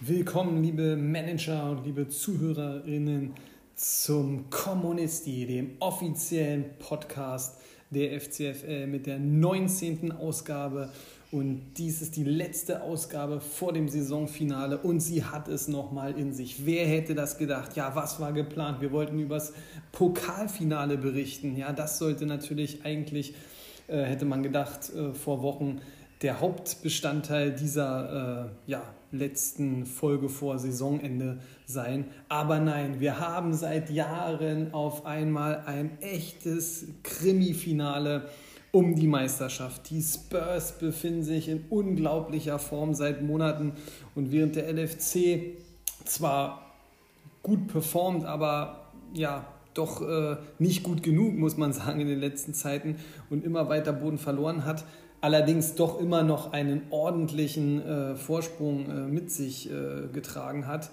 Willkommen, liebe Manager und liebe Zuhörerinnen, zum Kommunisti, dem offiziellen Podcast der FCFL mit der 19. Ausgabe. Und dies ist die letzte Ausgabe vor dem Saisonfinale und sie hat es nochmal in sich. Wer hätte das gedacht? Ja, was war geplant? Wir wollten übers Pokalfinale berichten. Ja, das sollte natürlich eigentlich, äh, hätte man gedacht, äh, vor Wochen der Hauptbestandteil dieser äh, ja, letzten Folge vor Saisonende sein. Aber nein, wir haben seit Jahren auf einmal ein echtes Krimi-Finale um die Meisterschaft. Die Spurs befinden sich in unglaublicher Form seit Monaten und während der LFC zwar gut performt, aber ja, doch äh, nicht gut genug, muss man sagen, in den letzten Zeiten und immer weiter Boden verloren hat, allerdings doch immer noch einen ordentlichen äh, Vorsprung äh, mit sich äh, getragen hat,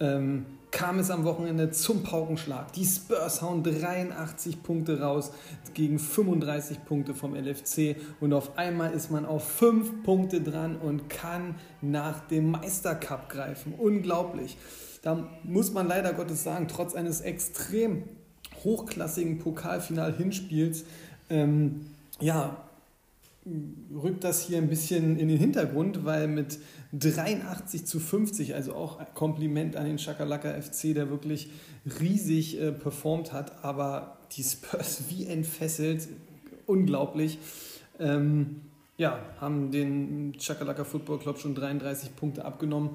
ähm, kam es am Wochenende zum Paukenschlag. Die Spurs hauen 83 Punkte raus gegen 35 Punkte vom LFC und auf einmal ist man auf 5 Punkte dran und kann nach dem Meistercup greifen. Unglaublich. Da muss man leider Gottes sagen, trotz eines extrem hochklassigen Pokalfinal-Hinspiels, ähm, ja, rückt das hier ein bisschen in den Hintergrund, weil mit 83 zu 50, also auch Kompliment an den Chakalaka FC, der wirklich riesig äh, performt hat, aber die Spurs wie entfesselt, unglaublich. Ähm, ja, haben den Chakalaka Football Club schon 33 Punkte abgenommen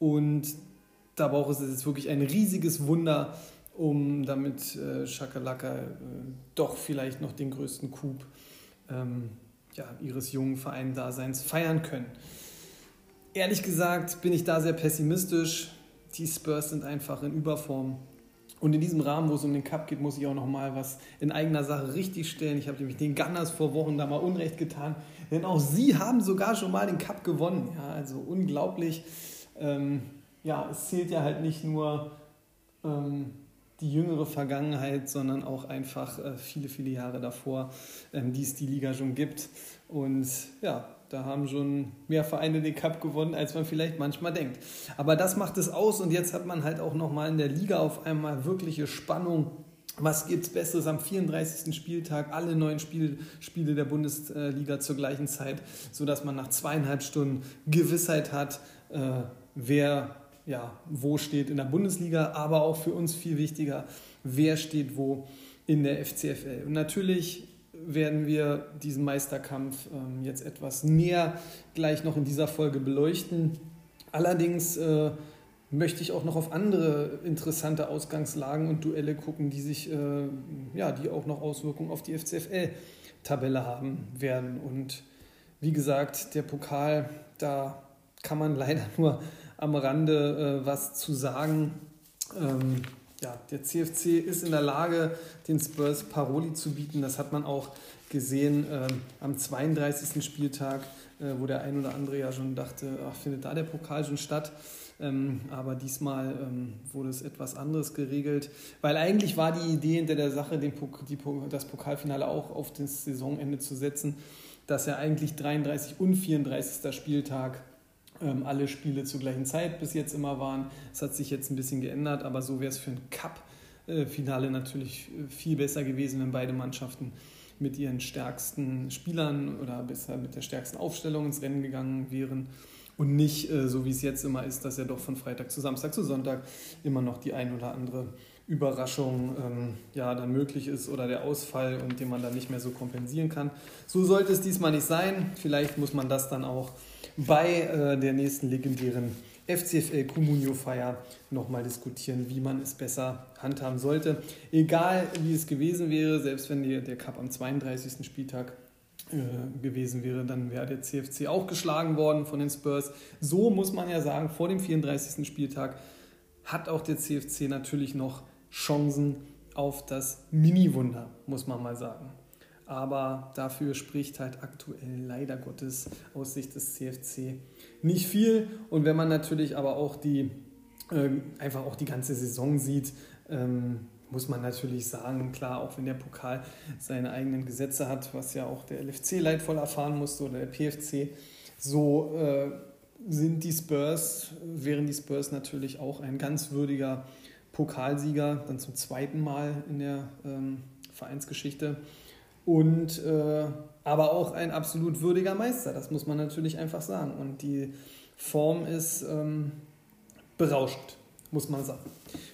und da braucht es jetzt wirklich ein riesiges Wunder, um damit äh, Chakalaka äh, doch vielleicht noch den größten Coup ähm, ja, ihres jungen Verein-Daseins feiern können. Ehrlich gesagt bin ich da sehr pessimistisch. Die Spurs sind einfach in Überform. Und in diesem Rahmen, wo es um den Cup geht, muss ich auch noch mal was in eigener Sache richtigstellen. Ich habe nämlich den Gunners vor Wochen da mal Unrecht getan, denn auch sie haben sogar schon mal den Cup gewonnen. Ja, also unglaublich. Ähm, ja, es zählt ja halt nicht nur ähm, die jüngere Vergangenheit, sondern auch einfach äh, viele, viele Jahre davor, ähm, die es die Liga schon gibt. Und ja, da haben schon mehr Vereine den Cup gewonnen, als man vielleicht manchmal denkt. Aber das macht es aus und jetzt hat man halt auch nochmal in der Liga auf einmal wirkliche Spannung. Was gibt es Besseres am 34. Spieltag? Alle neun Spiel, Spiele der Bundesliga zur gleichen Zeit, sodass man nach zweieinhalb Stunden Gewissheit hat, äh, wer ja, wo steht in der Bundesliga, aber auch für uns viel wichtiger, wer steht wo in der FCFL. Und natürlich werden wir diesen Meisterkampf ähm, jetzt etwas näher gleich noch in dieser Folge beleuchten. Allerdings äh, möchte ich auch noch auf andere interessante Ausgangslagen und Duelle gucken, die sich, äh, ja, die auch noch Auswirkungen auf die FCFL-Tabelle haben werden. Und wie gesagt, der Pokal, da kann man leider nur am Rande äh, was zu sagen. Ähm, ja, der CFC ist in der Lage, den Spurs Paroli zu bieten. Das hat man auch gesehen ähm, am 32. Spieltag, äh, wo der ein oder andere ja schon dachte, ach, findet da der Pokal schon statt. Ähm, aber diesmal ähm, wurde es etwas anderes geregelt, weil eigentlich war die Idee hinter der Sache, den, die, das Pokalfinale auch auf das Saisonende zu setzen, dass ja eigentlich 33 und 34. Spieltag ähm, alle Spiele zur gleichen Zeit bis jetzt immer waren. Es hat sich jetzt ein bisschen geändert, aber so wäre es für ein Cup-Finale natürlich äh, viel besser gewesen, wenn beide Mannschaften mit ihren stärksten Spielern oder besser mit der stärksten Aufstellung ins Rennen gegangen wären und nicht äh, so wie es jetzt immer ist, dass ja doch von Freitag zu Samstag zu Sonntag immer noch die ein oder andere Überraschung ähm, ja, dann möglich ist oder der Ausfall und den man dann nicht mehr so kompensieren kann. So sollte es diesmal nicht sein. Vielleicht muss man das dann auch bei äh, der nächsten legendären FCFL Comunio Feier nochmal diskutieren, wie man es besser handhaben sollte. Egal wie es gewesen wäre, selbst wenn die, der Cup am 32. Spieltag äh, gewesen wäre, dann wäre der CFC auch geschlagen worden von den Spurs. So muss man ja sagen, vor dem 34. Spieltag hat auch der CFC natürlich noch Chancen auf das Mini-Wunder, muss man mal sagen aber dafür spricht halt aktuell leider Gottes aus Sicht des CFC nicht viel. Und wenn man natürlich aber auch die, äh, einfach auch die ganze Saison sieht, ähm, muss man natürlich sagen, klar, auch wenn der Pokal seine eigenen Gesetze hat, was ja auch der LFC leidvoll erfahren musste oder der PFC, so äh, sind die Spurs, wären die Spurs natürlich auch ein ganz würdiger Pokalsieger, dann zum zweiten Mal in der ähm, Vereinsgeschichte. Und äh, aber auch ein absolut würdiger Meister, das muss man natürlich einfach sagen. Und die Form ist ähm, berauschend, muss man sagen.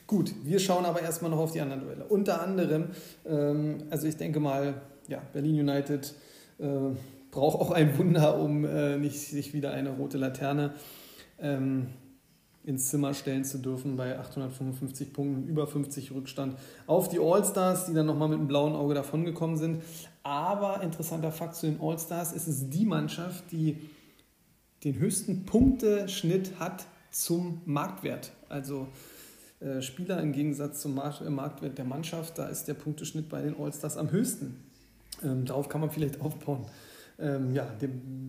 Gut, wir schauen aber erstmal noch auf die anderen Duelle. Unter anderem, ähm, also ich denke mal, ja, Berlin United äh, braucht auch ein Wunder, um äh, nicht sich wieder eine rote Laterne ähm, ins Zimmer stellen zu dürfen bei 855 Punkten, über 50 Rückstand auf die All-Stars, die dann nochmal mit einem blauen Auge davongekommen sind. Aber interessanter Fakt zu den All-Stars, ist es die Mannschaft, die den höchsten Punkteschnitt hat zum Marktwert. Also äh, Spieler im Gegensatz zum äh, Marktwert der Mannschaft, da ist der Punkteschnitt bei den All-Stars am höchsten. Ähm, darauf kann man vielleicht aufbauen. Ähm, ja, der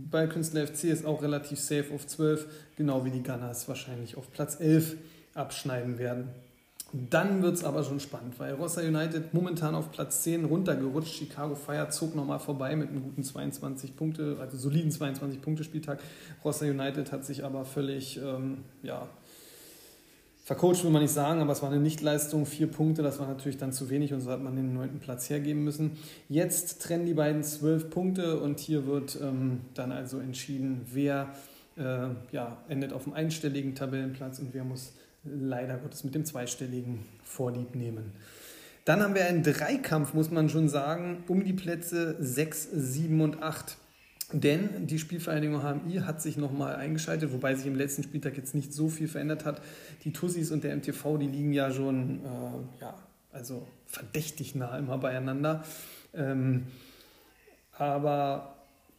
Ballkünstler FC ist auch relativ safe auf 12, genau wie die Gunners wahrscheinlich auf Platz 11 abschneiden werden. Dann wird es aber schon spannend, weil Rossa United momentan auf Platz 10 runtergerutscht. Chicago Fire zog nochmal vorbei mit einem guten 22 Punkte, also soliden 22 Punkte Spieltag. Rossa United hat sich aber völlig ähm, ja, vercoacht, will man nicht sagen, aber es war eine Nichtleistung. Vier Punkte, das war natürlich dann zu wenig und so hat man den neunten Platz hergeben müssen. Jetzt trennen die beiden zwölf Punkte und hier wird ähm, dann also entschieden, wer äh, ja, endet auf dem einstelligen Tabellenplatz und wer muss leider Gottes mit dem zweistelligen Vorlieb nehmen. Dann haben wir einen Dreikampf, muss man schon sagen, um die Plätze 6, 7 und 8. Denn die Spielvereinigung HMI hat sich nochmal eingeschaltet, wobei sich im letzten Spieltag jetzt nicht so viel verändert hat. Die Tussis und der MTV, die liegen ja schon, äh, ja, also verdächtig nah immer beieinander. Ähm, aber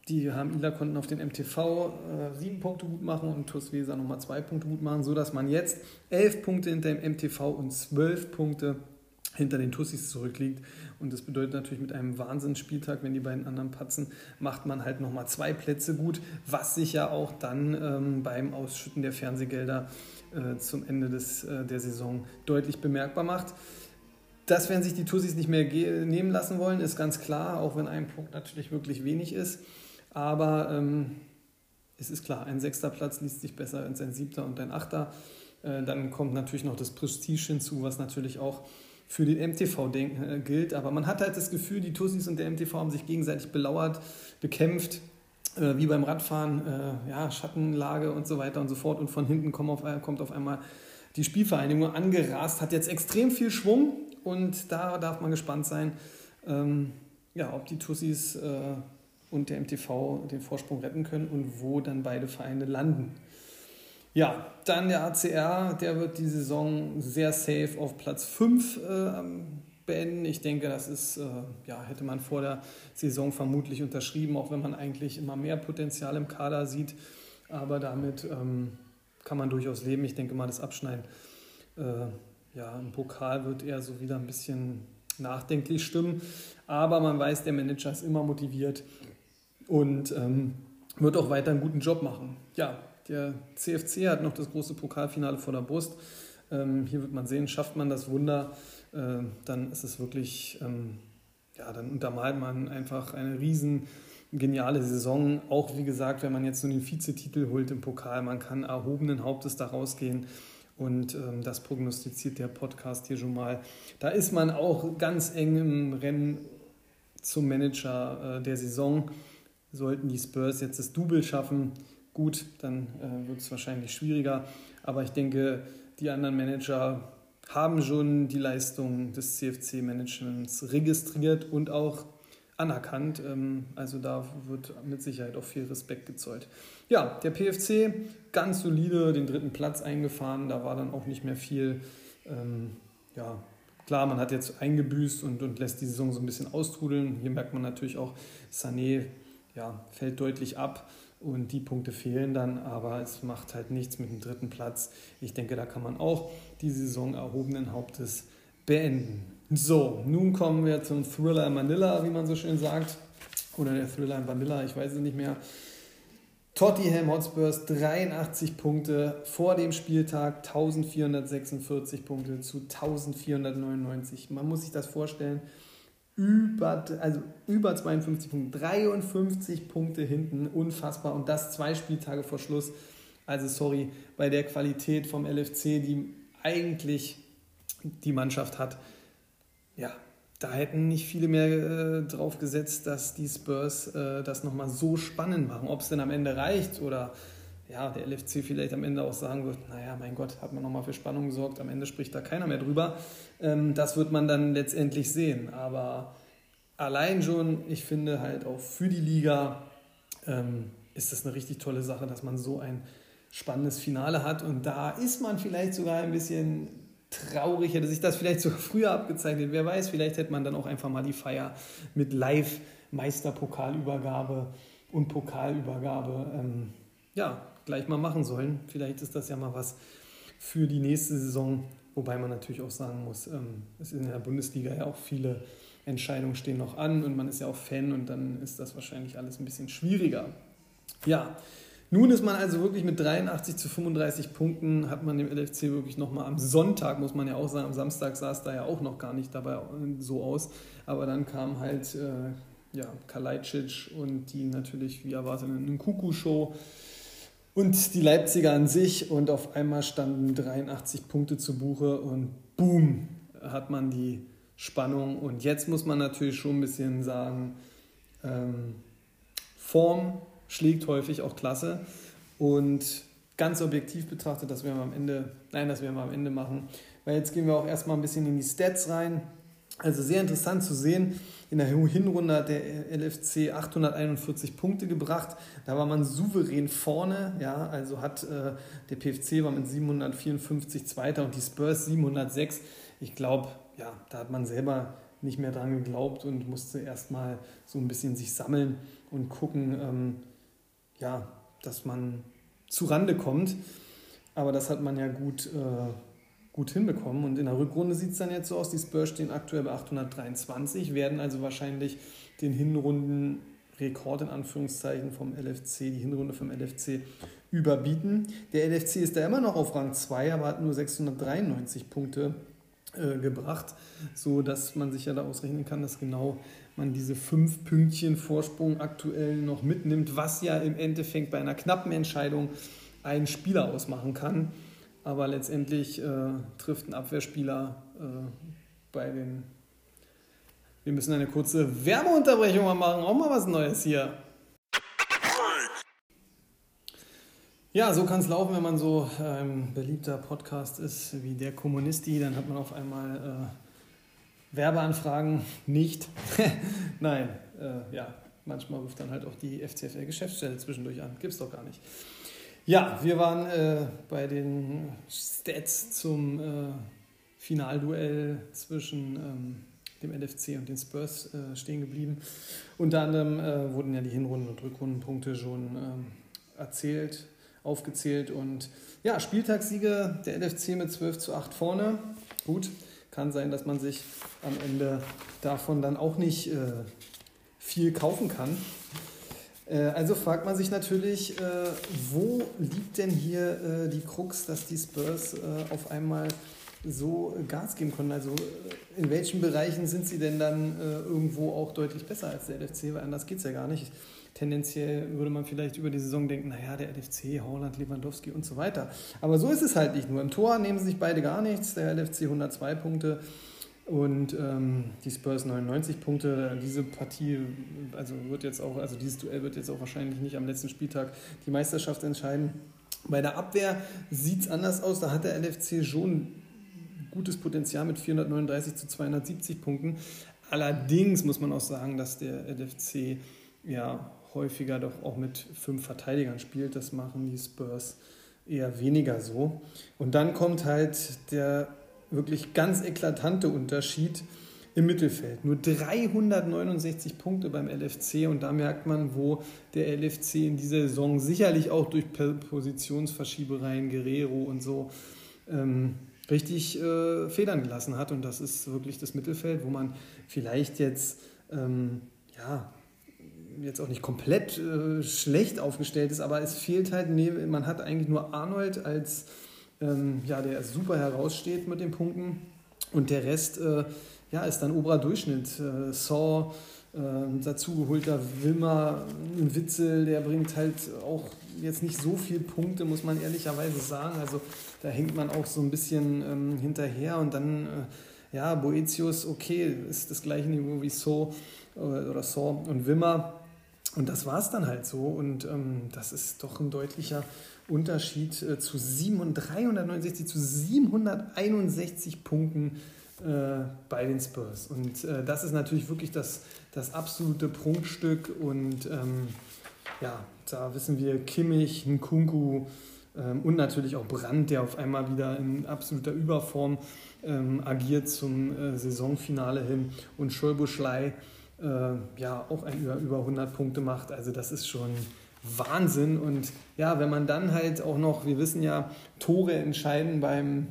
die HMIler konnten auf den MTV äh, sieben Punkte gut machen und TuS Weser nochmal zwei Punkte gut machen, sodass man jetzt elf Punkte hinter dem MTV und zwölf Punkte hinter den Tussis zurückliegt. Und das bedeutet natürlich mit einem Wahnsinnsspieltag, wenn die beiden anderen patzen, macht man halt nochmal zwei Plätze gut, was sich ja auch dann ähm, beim Ausschütten der Fernsehgelder äh, zum Ende des, äh, der Saison deutlich bemerkbar macht. Das werden sich die Tussis nicht mehr nehmen lassen wollen, ist ganz klar, auch wenn ein Punkt natürlich wirklich wenig ist. Aber ähm, es ist klar, ein sechster Platz liest sich besser als ein siebter und ein achter. Äh, dann kommt natürlich noch das Prestige hinzu, was natürlich auch für den MTV äh, gilt. Aber man hat halt das Gefühl, die Tussis und der MTV haben sich gegenseitig belauert, bekämpft, äh, wie beim Radfahren, äh, ja, Schattenlage und so weiter und so fort. Und von hinten kommt auf, kommt auf einmal die Spielvereinigung angerast, hat jetzt extrem viel Schwung und da darf man gespannt sein, ähm, ja, ob die Tussis äh, und der MTV den Vorsprung retten können und wo dann beide Vereine landen. Ja, dann der ACR, der wird die Saison sehr safe auf Platz 5 äh, beenden. Ich denke, das ist, äh, ja, hätte man vor der Saison vermutlich unterschrieben, auch wenn man eigentlich immer mehr Potenzial im Kader sieht. Aber damit ähm, kann man durchaus leben. Ich denke mal, das Abschneiden äh, ja, im Pokal wird eher so wieder ein bisschen nachdenklich stimmen. Aber man weiß, der Manager ist immer motiviert und ähm, wird auch weiter einen guten Job machen. Ja, der CFC hat noch das große Pokalfinale vor der Brust. Ähm, hier wird man sehen, schafft man das Wunder, äh, dann ist es wirklich, ähm, ja, dann untermalt man einfach eine riesen geniale Saison. Auch wie gesagt, wenn man jetzt nur den Vizetitel holt im Pokal, man kann erhobenen Hauptes da rausgehen. Und ähm, das prognostiziert der Podcast hier schon mal. Da ist man auch ganz eng im Rennen zum Manager äh, der Saison. Sollten die Spurs jetzt das Double schaffen, gut, dann äh, wird es wahrscheinlich schwieriger. Aber ich denke, die anderen Manager haben schon die Leistung des CFC-Managements registriert und auch anerkannt. Ähm, also da wird mit Sicherheit auch viel Respekt gezollt. Ja, der PFC ganz solide den dritten Platz eingefahren. Da war dann auch nicht mehr viel. Ähm, ja, klar, man hat jetzt eingebüßt und, und lässt die Saison so ein bisschen austrudeln. Hier merkt man natürlich auch, Sané ja, fällt deutlich ab und die Punkte fehlen dann, aber es macht halt nichts mit dem dritten Platz. Ich denke, da kann man auch die Saison erhobenen Hauptes beenden. So, nun kommen wir zum Thriller in Manila, wie man so schön sagt. Oder der Thriller in Vanilla, ich weiß es nicht mehr. Tottenham Hotspurs 83 Punkte vor dem Spieltag 1446 Punkte zu 1499. Man muss sich das vorstellen. Über, also über 52 Punkte, 53 Punkte hinten, unfassbar. Und das zwei Spieltage vor Schluss. Also sorry, bei der Qualität vom LFC, die eigentlich die Mannschaft hat, ja, da hätten nicht viele mehr äh, drauf gesetzt, dass die Spurs äh, das nochmal so spannend machen. Ob es denn am Ende reicht oder ja, der LFC vielleicht am Ende auch sagen wird, naja, mein Gott, hat man nochmal für Spannung gesorgt, am Ende spricht da keiner mehr drüber. Ähm, das wird man dann letztendlich sehen. Aber allein schon, ich finde halt auch für die Liga ähm, ist das eine richtig tolle Sache, dass man so ein spannendes Finale hat. Und da ist man vielleicht sogar ein bisschen traurig, hätte sich das vielleicht sogar früher abgezeichnet. Wer weiß, vielleicht hätte man dann auch einfach mal die Feier mit Live-Meisterpokalübergabe und Pokalübergabe ähm, ja, gleich mal machen sollen. Vielleicht ist das ja mal was für die nächste Saison. Wobei man natürlich auch sagen muss, ähm, es ist in der Bundesliga ja auch viele Entscheidungen stehen noch an und man ist ja auch Fan und dann ist das wahrscheinlich alles ein bisschen schwieriger. Ja, nun ist man also wirklich mit 83 zu 35 Punkten, hat man dem LFC wirklich nochmal am Sonntag, muss man ja auch sagen, am Samstag sah es da ja auch noch gar nicht dabei so aus. Aber dann kam halt äh, ja, Kalajdzic und die natürlich, wie erwartet, eine Kuku-Show und die Leipziger an sich und auf einmal standen 83 Punkte zu Buche und boom, hat man die Spannung. Und jetzt muss man natürlich schon ein bisschen sagen, ähm, Form schlägt häufig auch Klasse. Und ganz objektiv betrachtet, das werden wir am Ende, nein, das werden wir am Ende machen, weil jetzt gehen wir auch erstmal ein bisschen in die Stats rein. Also sehr interessant zu sehen, in der Hinrunde hat der LFC 841 Punkte gebracht. Da war man souverän vorne, ja, also hat äh, der PFC war mit 754 Zweiter und die Spurs 706. Ich glaube, ja, da hat man selber nicht mehr dran geglaubt und musste erstmal so ein bisschen sich sammeln und gucken, ähm, ja, dass man zu Rande kommt. Aber das hat man ja gut, äh, gut hinbekommen. Und in der Rückrunde sieht es dann jetzt so aus, die Spurs stehen aktuell bei 823, werden also wahrscheinlich den Hinrundenrekord in Anführungszeichen vom LFC, die Hinrunde vom LFC überbieten. Der LFC ist da immer noch auf Rang 2, aber hat nur 693 Punkte äh, gebracht, so dass man sich ja da ausrechnen kann, dass genau man diese fünf Pünktchen Vorsprung aktuell noch mitnimmt, was ja im Endeffekt bei einer knappen Entscheidung einen Spieler ausmachen kann. Aber letztendlich äh, trifft ein Abwehrspieler äh, bei den. Wir müssen eine kurze Werbeunterbrechung mal machen, auch mal was Neues hier. Ja, so kann es laufen, wenn man so ein ähm, beliebter Podcast ist wie der Kommunisti. Dann hat man auf einmal äh, Werbeanfragen nicht. Nein, äh, ja, manchmal ruft dann halt auch die FCFL-Geschäftsstelle zwischendurch an. Gibt's doch gar nicht. Ja, wir waren äh, bei den Stats zum äh, Finalduell zwischen ähm, dem LFC und den Spurs äh, stehen geblieben. Unter anderem äh, wurden ja die Hinrunden- und Rückrundenpunkte schon ähm, erzählt, aufgezählt und ja, Spieltagssiege der LFC mit 12 zu 8 vorne. Gut, kann sein, dass man sich am Ende davon dann auch nicht äh, viel kaufen kann. Äh, also fragt man sich natürlich, äh, wo liegt denn hier äh, die Krux, dass die Spurs auf einmal so Gas geben können? Also in welchen Bereichen sind sie denn dann irgendwo auch deutlich besser als der LFC? Weil anders geht es ja gar nicht tendenziell würde man vielleicht über die Saison denken, naja, der LFC, Holland, Lewandowski und so weiter. Aber so ist es halt nicht nur. Im Tor nehmen sich beide gar nichts. Der LFC 102 Punkte und ähm, die Spurs 99 Punkte. Diese Partie, also wird jetzt auch, also dieses Duell wird jetzt auch wahrscheinlich nicht am letzten Spieltag die Meisterschaft entscheiden. Bei der Abwehr sieht es anders aus. Da hat der LFC schon gutes Potenzial mit 439 zu 270 Punkten. Allerdings muss man auch sagen, dass der LFC ja häufiger doch auch mit fünf Verteidigern spielt. Das machen die Spurs eher weniger so. Und dann kommt halt der wirklich ganz eklatante Unterschied im Mittelfeld. Nur 369 Punkte beim LFC und da merkt man, wo der LFC in dieser Saison sicherlich auch durch Positionsverschiebereien, Guerrero und so ähm, richtig äh, Federn gelassen hat. Und das ist wirklich das Mittelfeld, wo man vielleicht jetzt ähm, ja, jetzt auch nicht komplett äh, schlecht aufgestellt ist, aber es fehlt halt, man hat eigentlich nur Arnold als, ähm, ja, der super heraussteht mit den Punkten und der Rest, äh, ja, ist dann oberer Durchschnitt. Äh, Saw, äh, dazugeholter Wilmer, ein Witzel, der bringt halt auch jetzt nicht so viele Punkte, muss man ehrlicherweise sagen. Also da hängt man auch so ein bisschen ähm, hinterher und dann, äh, ja, Boetius, okay, ist das gleiche Niveau wie So äh, oder Saw und Wimmer. Und das war es dann halt so. Und ähm, das ist doch ein deutlicher Unterschied äh, zu 700, 369 zu 761 Punkten äh, bei den Spurs. Und äh, das ist natürlich wirklich das, das absolute Prunkstück. Und ähm, ja, da wissen wir Kimmich, Nkunku ähm, und natürlich auch Brandt, der auf einmal wieder in absoluter Überform ähm, agiert zum äh, Saisonfinale hin. Und Schulbuschlei äh, ja auch ein über, über 100 Punkte macht. Also das ist schon Wahnsinn. Und ja, wenn man dann halt auch noch, wir wissen ja, Tore entscheiden beim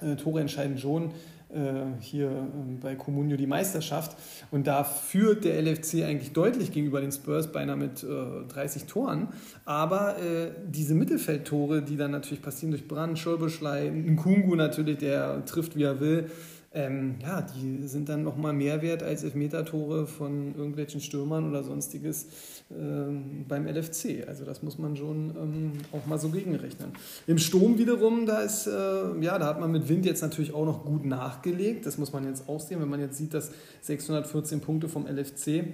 äh, Tore entscheiden schon äh, hier ähm, bei Comunio die Meisterschaft. Und da führt der LFC eigentlich deutlich gegenüber den Spurs, beinahe mit 30 äh, Toren. Aber äh, diese Mittelfeldtore, die dann natürlich passieren durch Brand, Schulbeschlei, Nkungu natürlich, der trifft wie er will, ähm, ja, die sind dann nochmal mehr wert als Elfmeter-Tore von irgendwelchen Stürmern oder sonstiges ähm, beim LFC. Also das muss man schon ähm, auch mal so gegenrechnen. Im Sturm wiederum, da ist, äh, ja, da hat man mit Wind jetzt natürlich auch noch gut nachgelegt. Das muss man jetzt auch sehen, wenn man jetzt sieht, dass 614 Punkte vom LFC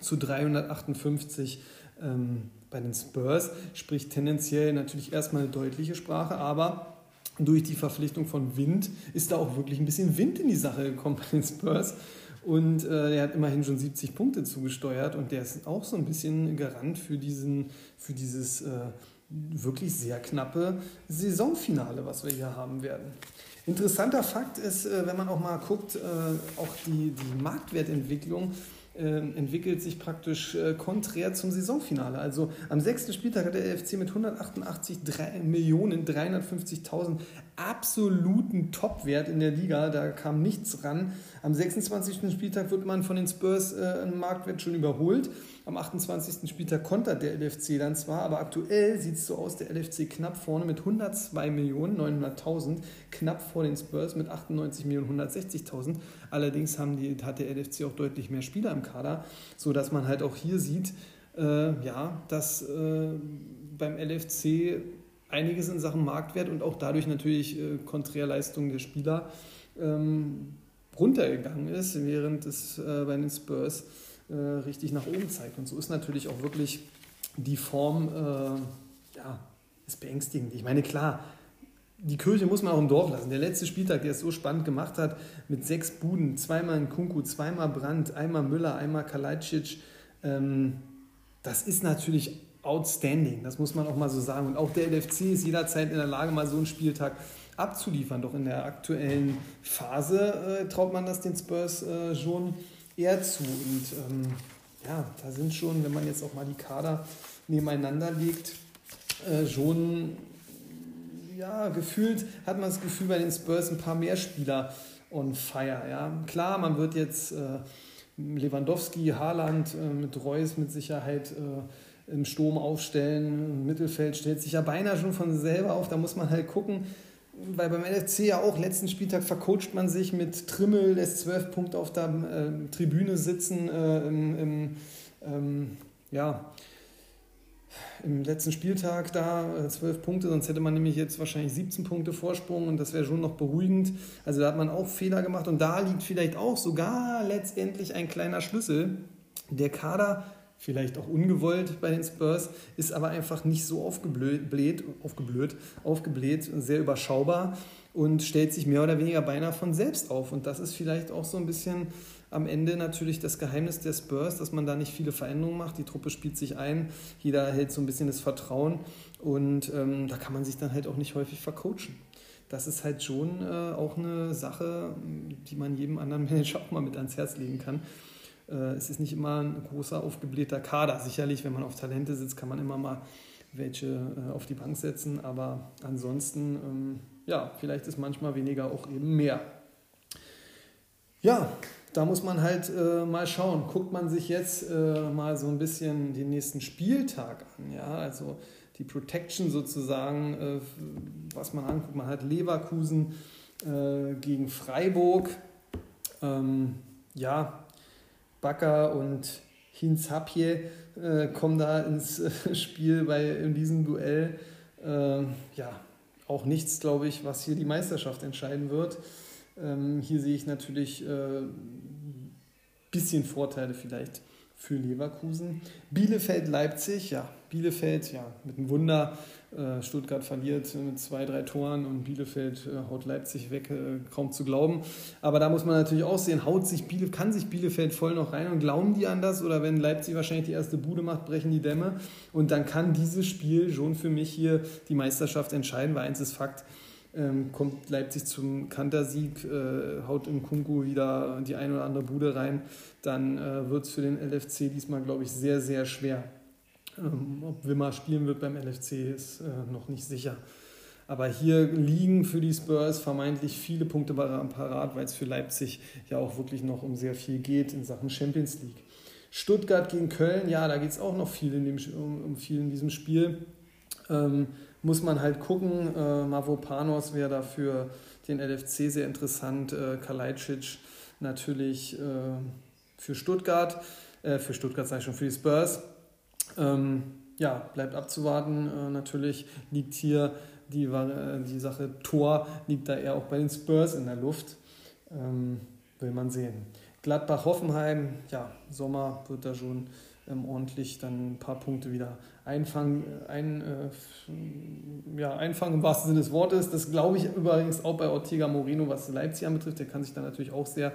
zu 358 ähm, bei den Spurs spricht tendenziell natürlich erstmal eine deutliche Sprache, aber durch die Verpflichtung von Wind ist da auch wirklich ein bisschen Wind in die Sache gekommen bei den Spurs. Und äh, er hat immerhin schon 70 Punkte zugesteuert und der ist auch so ein bisschen Garant für, diesen, für dieses äh, wirklich sehr knappe Saisonfinale, was wir hier haben werden. Interessanter Fakt ist, äh, wenn man auch mal guckt, äh, auch die, die Marktwertentwicklung entwickelt sich praktisch äh, konträr zum Saisonfinale. Also am sechsten Spieltag hat der FC mit 188 Millionen 350.000 absoluten Topwert in der Liga. Da kam nichts ran. Am 26. Spieltag wird man von den Spurs äh, im Marktwert schon überholt. Am 28. Spieltag kontert der LFC dann zwar, aber aktuell sieht es so aus, der LFC knapp vorne mit 102 Millionen 900.000, knapp vor den Spurs mit 98 Millionen 160.000. Allerdings haben die, hat der LFC auch deutlich mehr Spieler im Kader, sodass man halt auch hier sieht, äh, ja, dass äh, beim LFC einiges in Sachen Marktwert und auch dadurch natürlich äh, Konträrleistungen der Spieler ähm, runtergegangen ist, während es äh, bei den Spurs äh, richtig nach oben zeigt. Und so ist natürlich auch wirklich die Form, äh, ja, ist beängstigend. Ich meine, klar, die Kirche muss man auch im Dorf lassen. Der letzte Spieltag, der es so spannend gemacht hat, mit sechs Buden, zweimal in Kunku, zweimal Brandt, einmal Müller, einmal Kalajdzic, ähm, das ist natürlich outstanding, das muss man auch mal so sagen. Und auch der LFC ist jederzeit in der Lage, mal so einen Spieltag abzuliefern. Doch in der aktuellen Phase äh, traut man das den Spurs äh, schon eher zu. Und ähm, ja, da sind schon, wenn man jetzt auch mal die Kader nebeneinander legt, äh, schon ja, gefühlt hat man das Gefühl bei den Spurs ein paar mehr Spieler on fire. Ja. Klar, man wird jetzt äh, Lewandowski, Haaland äh, mit Reus mit Sicherheit äh, im Sturm aufstellen. Im Mittelfeld stellt sich ja beinahe schon von selber auf. Da muss man halt gucken, weil beim LFC ja auch letzten Spieltag vercoacht man sich mit Trimmel, lässt zwölf Punkte auf der äh, Tribüne sitzen äh, im, im ähm, ja, im letzten Spieltag da äh, zwölf Punkte, sonst hätte man nämlich jetzt wahrscheinlich 17 Punkte Vorsprung und das wäre schon noch beruhigend. Also da hat man auch Fehler gemacht und da liegt vielleicht auch sogar letztendlich ein kleiner Schlüssel. Der Kader vielleicht auch ungewollt bei den Spurs, ist aber einfach nicht so aufgebläht, aufgebläht, aufgebläht, sehr überschaubar und stellt sich mehr oder weniger beinahe von selbst auf. Und das ist vielleicht auch so ein bisschen am Ende natürlich das Geheimnis der Spurs, dass man da nicht viele Veränderungen macht. Die Truppe spielt sich ein, jeder hält so ein bisschen das Vertrauen und ähm, da kann man sich dann halt auch nicht häufig vercoachen. Das ist halt schon äh, auch eine Sache, die man jedem anderen Manager auch mal mit ans Herz legen kann. Äh, es ist nicht immer ein großer, aufgeblähter Kader. Sicherlich, wenn man auf Talente sitzt, kann man immer mal welche äh, auf die Bank setzen, aber ansonsten, ähm, ja, vielleicht ist manchmal weniger auch eben mehr. Ja, da muss man halt äh, mal schauen. Guckt man sich jetzt äh, mal so ein bisschen den nächsten Spieltag an, ja, also die Protection sozusagen, äh, was man anguckt. Man hat Leverkusen äh, gegen Freiburg, ähm, ja, Bakker und Hinz Hapje äh, kommen da ins Spiel bei, in diesem Duell. Äh, ja, auch nichts, glaube ich, was hier die Meisterschaft entscheiden wird. Ähm, hier sehe ich natürlich ein äh, bisschen Vorteile vielleicht für Leverkusen. Bielefeld, Leipzig, ja, Bielefeld, ja, mit einem Wunder. Äh, Stuttgart verliert mit zwei, drei Toren und Bielefeld äh, haut Leipzig weg, kaum zu glauben. Aber da muss man natürlich auch sehen, haut sich Biele, kann sich Bielefeld voll noch rein und glauben die an das? Oder wenn Leipzig wahrscheinlich die erste Bude macht, brechen die Dämme. Und dann kann dieses Spiel schon für mich hier die Meisterschaft entscheiden, weil eins ist Fakt, ähm, kommt Leipzig zum Kantersieg, äh, haut im Kunku wieder die eine oder andere Bude rein, dann äh, wird es für den LFC diesmal, glaube ich, sehr, sehr schwer. Ähm, ob Wimmer spielen wird beim LFC, ist äh, noch nicht sicher. Aber hier liegen für die Spurs vermeintlich viele Punkte parat, weil es für Leipzig ja auch wirklich noch um sehr viel geht in Sachen Champions League. Stuttgart gegen Köln, ja, da geht es auch noch viel in, dem, um, um viel in diesem Spiel. Ähm, muss man halt gucken. Äh, Mavropanos wäre da für den LFC sehr interessant. Äh, Kalajdzic natürlich äh, für Stuttgart. Äh, für Stuttgart ich schon, für die Spurs. Ähm, ja, bleibt abzuwarten. Äh, natürlich liegt hier die, äh, die Sache Tor, liegt da eher auch bei den Spurs in der Luft. Ähm, will man sehen. Gladbach-Hoffenheim, ja, Sommer wird da schon ähm, ordentlich dann ein paar Punkte wieder einfangen, ein, äh, ja, einfangen im wahrsten Sinne des Wortes. Das glaube ich übrigens auch bei Ortega Moreno, was Leipzig anbetrifft. Der kann sich dann natürlich auch sehr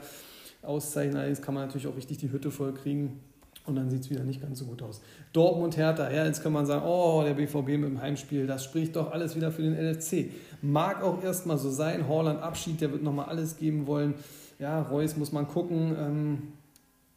auszeichnen. Allerdings kann man natürlich auch richtig die Hütte voll kriegen. Und dann sieht es wieder nicht ganz so gut aus. Dortmund, Hertha, ja, jetzt kann man sagen, oh, der BVB mit dem Heimspiel, das spricht doch alles wieder für den LFC. Mag auch erstmal so sein. Horland Abschied, der wird nochmal alles geben wollen. Ja, Reus muss man gucken. Ähm,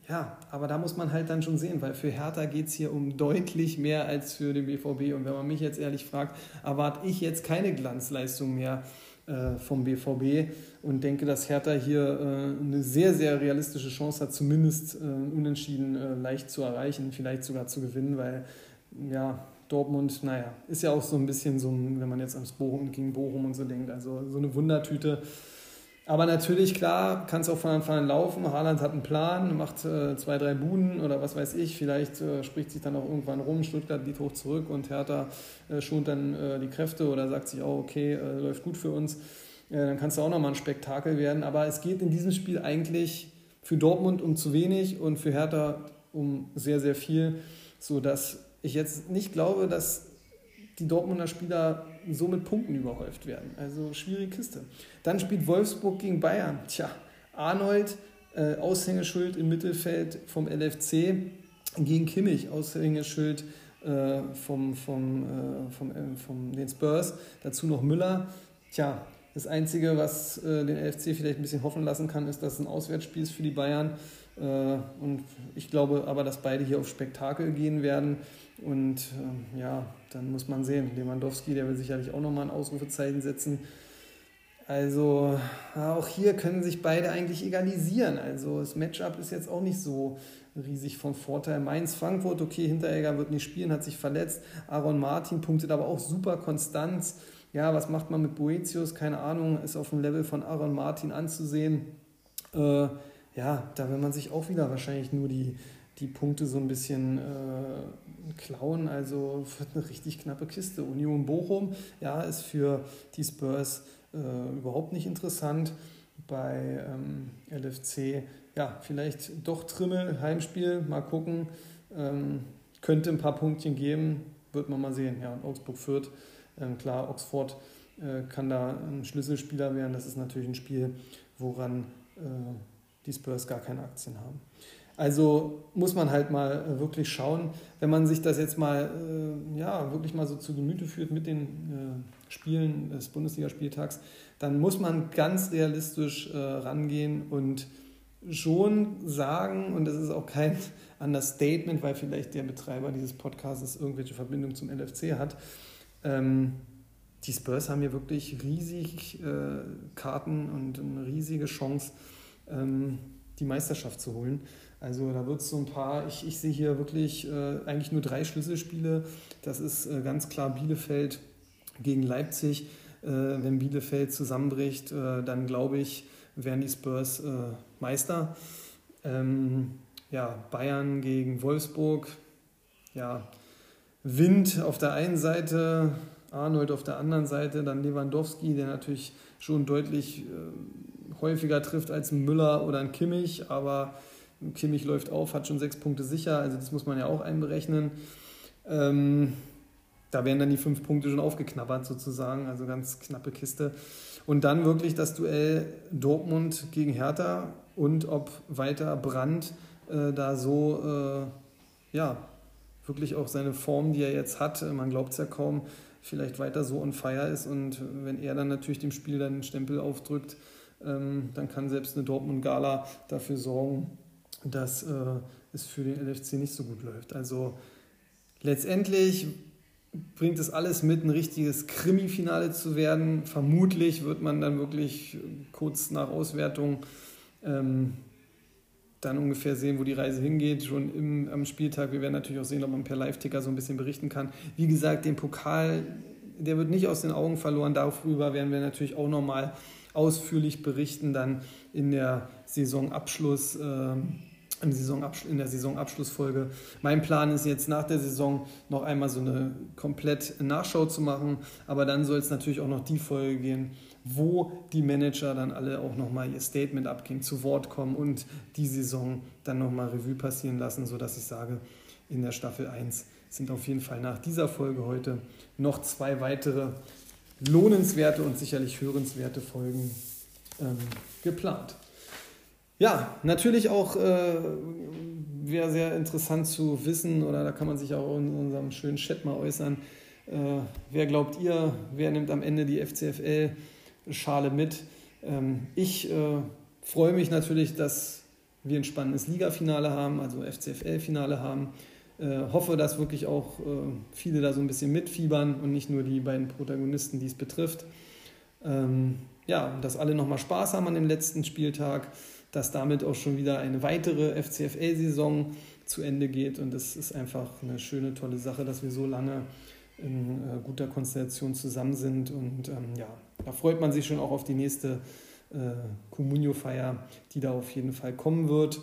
ja, aber da muss man halt dann schon sehen, weil für Hertha geht es hier um deutlich mehr als für den BVB. Und wenn man mich jetzt ehrlich fragt, erwarte ich jetzt keine Glanzleistung mehr äh, vom BVB und denke, dass Hertha hier äh, eine sehr, sehr realistische Chance hat, zumindest äh, unentschieden äh, leicht zu erreichen, vielleicht sogar zu gewinnen, weil ja, Dortmund, naja, ist ja auch so ein bisschen so, ein, wenn man jetzt ans Bochum gegen Bochum und so denkt, also so eine Wundertüte aber natürlich, klar, kann es auch von Anfang an laufen. Haaland hat einen Plan, macht äh, zwei, drei Buden oder was weiß ich. Vielleicht äh, spricht sich dann auch irgendwann rum, Stuttgart geht hoch zurück und Hertha äh, schont dann äh, die Kräfte oder sagt sich auch, okay, äh, läuft gut für uns. Äh, dann kann es auch nochmal ein Spektakel werden. Aber es geht in diesem Spiel eigentlich für Dortmund um zu wenig und für Hertha um sehr, sehr viel, sodass ich jetzt nicht glaube, dass die Dortmunder Spieler so mit Punkten überhäuft werden. Also schwierige Kiste. Dann spielt Wolfsburg gegen Bayern. Tja, Arnold, äh, Aushängeschuld im Mittelfeld vom LFC gegen Kimmich, Aushängeschuld äh, vom, vom, äh, vom, äh, vom den Spurs. Dazu noch Müller. Tja, das Einzige, was äh, den LFC vielleicht ein bisschen hoffen lassen kann, ist, dass es ein Auswärtsspiel ist für die Bayern. Äh, und ich glaube aber, dass beide hier auf Spektakel gehen werden. Und äh, ja, dann muss man sehen. Lewandowski, der will sicherlich auch nochmal ein Ausrufezeichen setzen. Also auch hier können sich beide eigentlich egalisieren. Also das Matchup ist jetzt auch nicht so riesig von Vorteil. Mainz-Frankfurt, okay, Hinteregger wird nicht spielen, hat sich verletzt. Aaron Martin punktet aber auch super konstant. Ja, was macht man mit Boetius? Keine Ahnung, ist auf dem Level von Aaron Martin anzusehen. Äh, ja, da will man sich auch wieder wahrscheinlich nur die, die Punkte so ein bisschen äh, klauen. Also wird eine richtig knappe Kiste. Union Bochum, ja, ist für die Spurs äh, überhaupt nicht interessant. Bei ähm, LFC, ja, vielleicht doch Trimmel, Heimspiel, mal gucken. Ähm, könnte ein paar Punktchen geben, wird man mal sehen. Ja, und Augsburg führt. Ähm, klar, Oxford äh, kann da ein Schlüsselspieler werden. Das ist natürlich ein Spiel, woran äh, die Spurs gar keine Aktien haben. Also muss man halt mal äh, wirklich schauen, wenn man sich das jetzt mal, äh, ja, wirklich mal so zu Gemüte führt mit den äh, Spielen des Bundesligaspieltags, dann muss man ganz realistisch rangehen und schon sagen, und das ist auch kein Understatement, weil vielleicht der Betreiber dieses Podcasts irgendwelche Verbindung zum LFC hat, ähm, die Spurs haben hier wirklich riesig äh, Karten und eine riesige Chance, ähm, die Meisterschaft zu holen. Also da wird es so ein paar, ich, ich sehe hier wirklich äh, eigentlich nur drei Schlüsselspiele. Das ist äh, ganz klar Bielefeld gegen Leipzig. Äh, wenn Bielefeld zusammenbricht, äh, dann glaube ich, werden die Spurs äh, Meister. Ähm, ja, Bayern gegen Wolfsburg. Ja, Wind auf der einen Seite, Arnold auf der anderen Seite, dann Lewandowski, der natürlich schon deutlich äh, häufiger trifft als ein Müller oder ein Kimmich, aber Kimmich läuft auf, hat schon sechs Punkte sicher, also das muss man ja auch einberechnen. Ähm, da werden dann die fünf Punkte schon aufgeknabbert sozusagen, also ganz knappe Kiste. Und dann wirklich das Duell Dortmund gegen Hertha und ob weiter Brandt äh, da so, äh, ja, wirklich auch seine Form, die er jetzt hat, man glaubt es ja kaum, vielleicht weiter so on fire ist. Und wenn er dann natürlich dem Spiel dann einen Stempel aufdrückt, ähm, dann kann selbst eine Dortmund-Gala dafür sorgen, dass äh, es für den LFC nicht so gut läuft. Also letztendlich bringt es alles mit, ein richtiges Krimi-Finale zu werden. Vermutlich wird man dann wirklich kurz nach Auswertung ähm, dann ungefähr sehen, wo die Reise hingeht, schon im, am Spieltag. Wir werden natürlich auch sehen, ob man per Live-Ticker so ein bisschen berichten kann. Wie gesagt, den Pokal, der wird nicht aus den Augen verloren. Darüber werden wir natürlich auch nochmal ausführlich berichten, dann in der Saisonabschluss. Äh, in, in der Saisonabschlussfolge. Mein Plan ist jetzt nach der Saison noch einmal so eine komplett Nachschau zu machen, aber dann soll es natürlich auch noch die Folge gehen, wo die Manager dann alle auch nochmal ihr Statement abgeben, zu Wort kommen und die Saison dann nochmal Revue passieren lassen, sodass ich sage, in der Staffel 1 sind auf jeden Fall nach dieser Folge heute noch zwei weitere lohnenswerte und sicherlich hörenswerte Folgen ähm, geplant. Ja, natürlich auch äh, wäre sehr interessant zu wissen, oder da kann man sich auch in unserem schönen Chat mal äußern. Äh, wer glaubt ihr, wer nimmt am Ende die FCFL-Schale mit? Ähm, ich äh, freue mich natürlich, dass wir ein spannendes Ligafinale haben, also FCFL-Finale haben. Äh, hoffe, dass wirklich auch äh, viele da so ein bisschen mitfiebern und nicht nur die beiden Protagonisten, die es betrifft. Ähm, ja, dass alle nochmal Spaß haben an dem letzten Spieltag dass damit auch schon wieder eine weitere FCFL-Saison zu Ende geht. Und das ist einfach eine schöne, tolle Sache, dass wir so lange in äh, guter Konstellation zusammen sind. Und ähm, ja, da freut man sich schon auch auf die nächste äh, Comunio-Feier, die da auf jeden Fall kommen wird.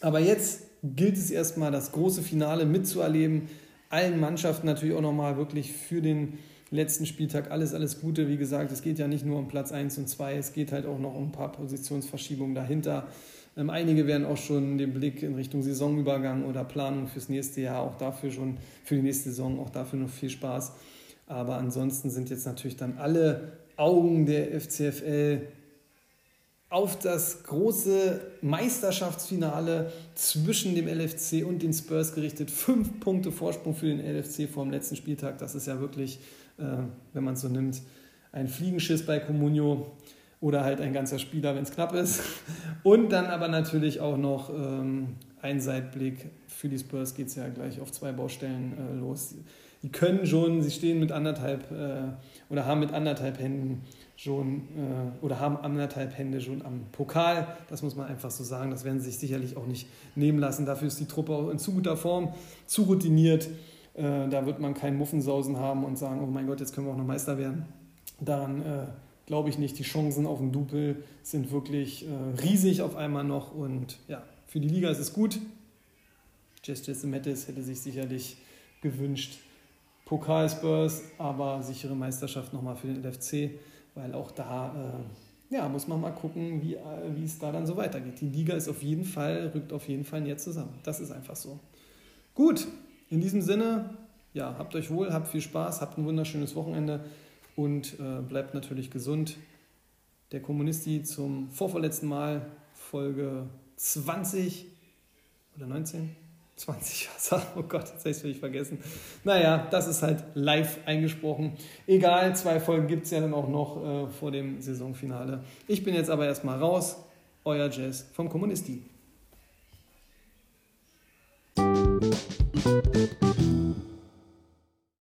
Aber jetzt gilt es erstmal, das große Finale mitzuerleben. Allen Mannschaften natürlich auch nochmal wirklich für den letzten Spieltag alles, alles Gute. Wie gesagt, es geht ja nicht nur um Platz 1 und 2, es geht halt auch noch um ein paar Positionsverschiebungen dahinter. Ähm, einige werden auch schon den Blick in Richtung Saisonübergang oder Planung fürs nächste Jahr, auch dafür schon, für die nächste Saison, auch dafür noch viel Spaß. Aber ansonsten sind jetzt natürlich dann alle Augen der FCFL auf das große Meisterschaftsfinale zwischen dem LFC und den Spurs gerichtet. Fünf Punkte Vorsprung für den LFC vor dem letzten Spieltag. Das ist ja wirklich wenn man es so nimmt, ein Fliegenschiss bei Comunio oder halt ein ganzer Spieler, wenn es knapp ist. Und dann aber natürlich auch noch ähm, ein Seitblick. Für die Spurs geht es ja gleich auf zwei Baustellen äh, los. Die können schon, sie stehen mit anderthalb äh, oder haben mit anderthalb Händen schon äh, oder haben anderthalb Hände schon am Pokal. Das muss man einfach so sagen. Das werden sie sich sicherlich auch nicht nehmen lassen. Dafür ist die Truppe auch in zu guter Form, zu routiniert. Äh, da wird man keinen Muffensausen haben und sagen, oh mein Gott, jetzt können wir auch noch Meister werden. Daran äh, glaube ich nicht. Die Chancen auf den Double sind wirklich äh, riesig auf einmal noch. Und ja, für die Liga ist es gut. Jess Jesse Mattis hätte sich sicherlich gewünscht, Pokal Spurs, aber sichere Meisterschaft nochmal für den LFC, weil auch da äh, ja, muss man mal gucken, äh, wie es da dann so weitergeht. Die Liga ist auf jeden Fall, rückt auf jeden Fall näher zusammen. Das ist einfach so. Gut, in diesem Sinne, ja, habt euch wohl, habt viel Spaß, habt ein wunderschönes Wochenende und äh, bleibt natürlich gesund. Der Kommunisti zum vorvorletzten Mal, Folge 20 oder 19? 20, oh Gott, jetzt habe ich es völlig vergessen. Naja, das ist halt live eingesprochen. Egal, zwei Folgen gibt es ja dann auch noch äh, vor dem Saisonfinale. Ich bin jetzt aber erstmal raus. Euer Jazz vom Kommunisti. Thank you.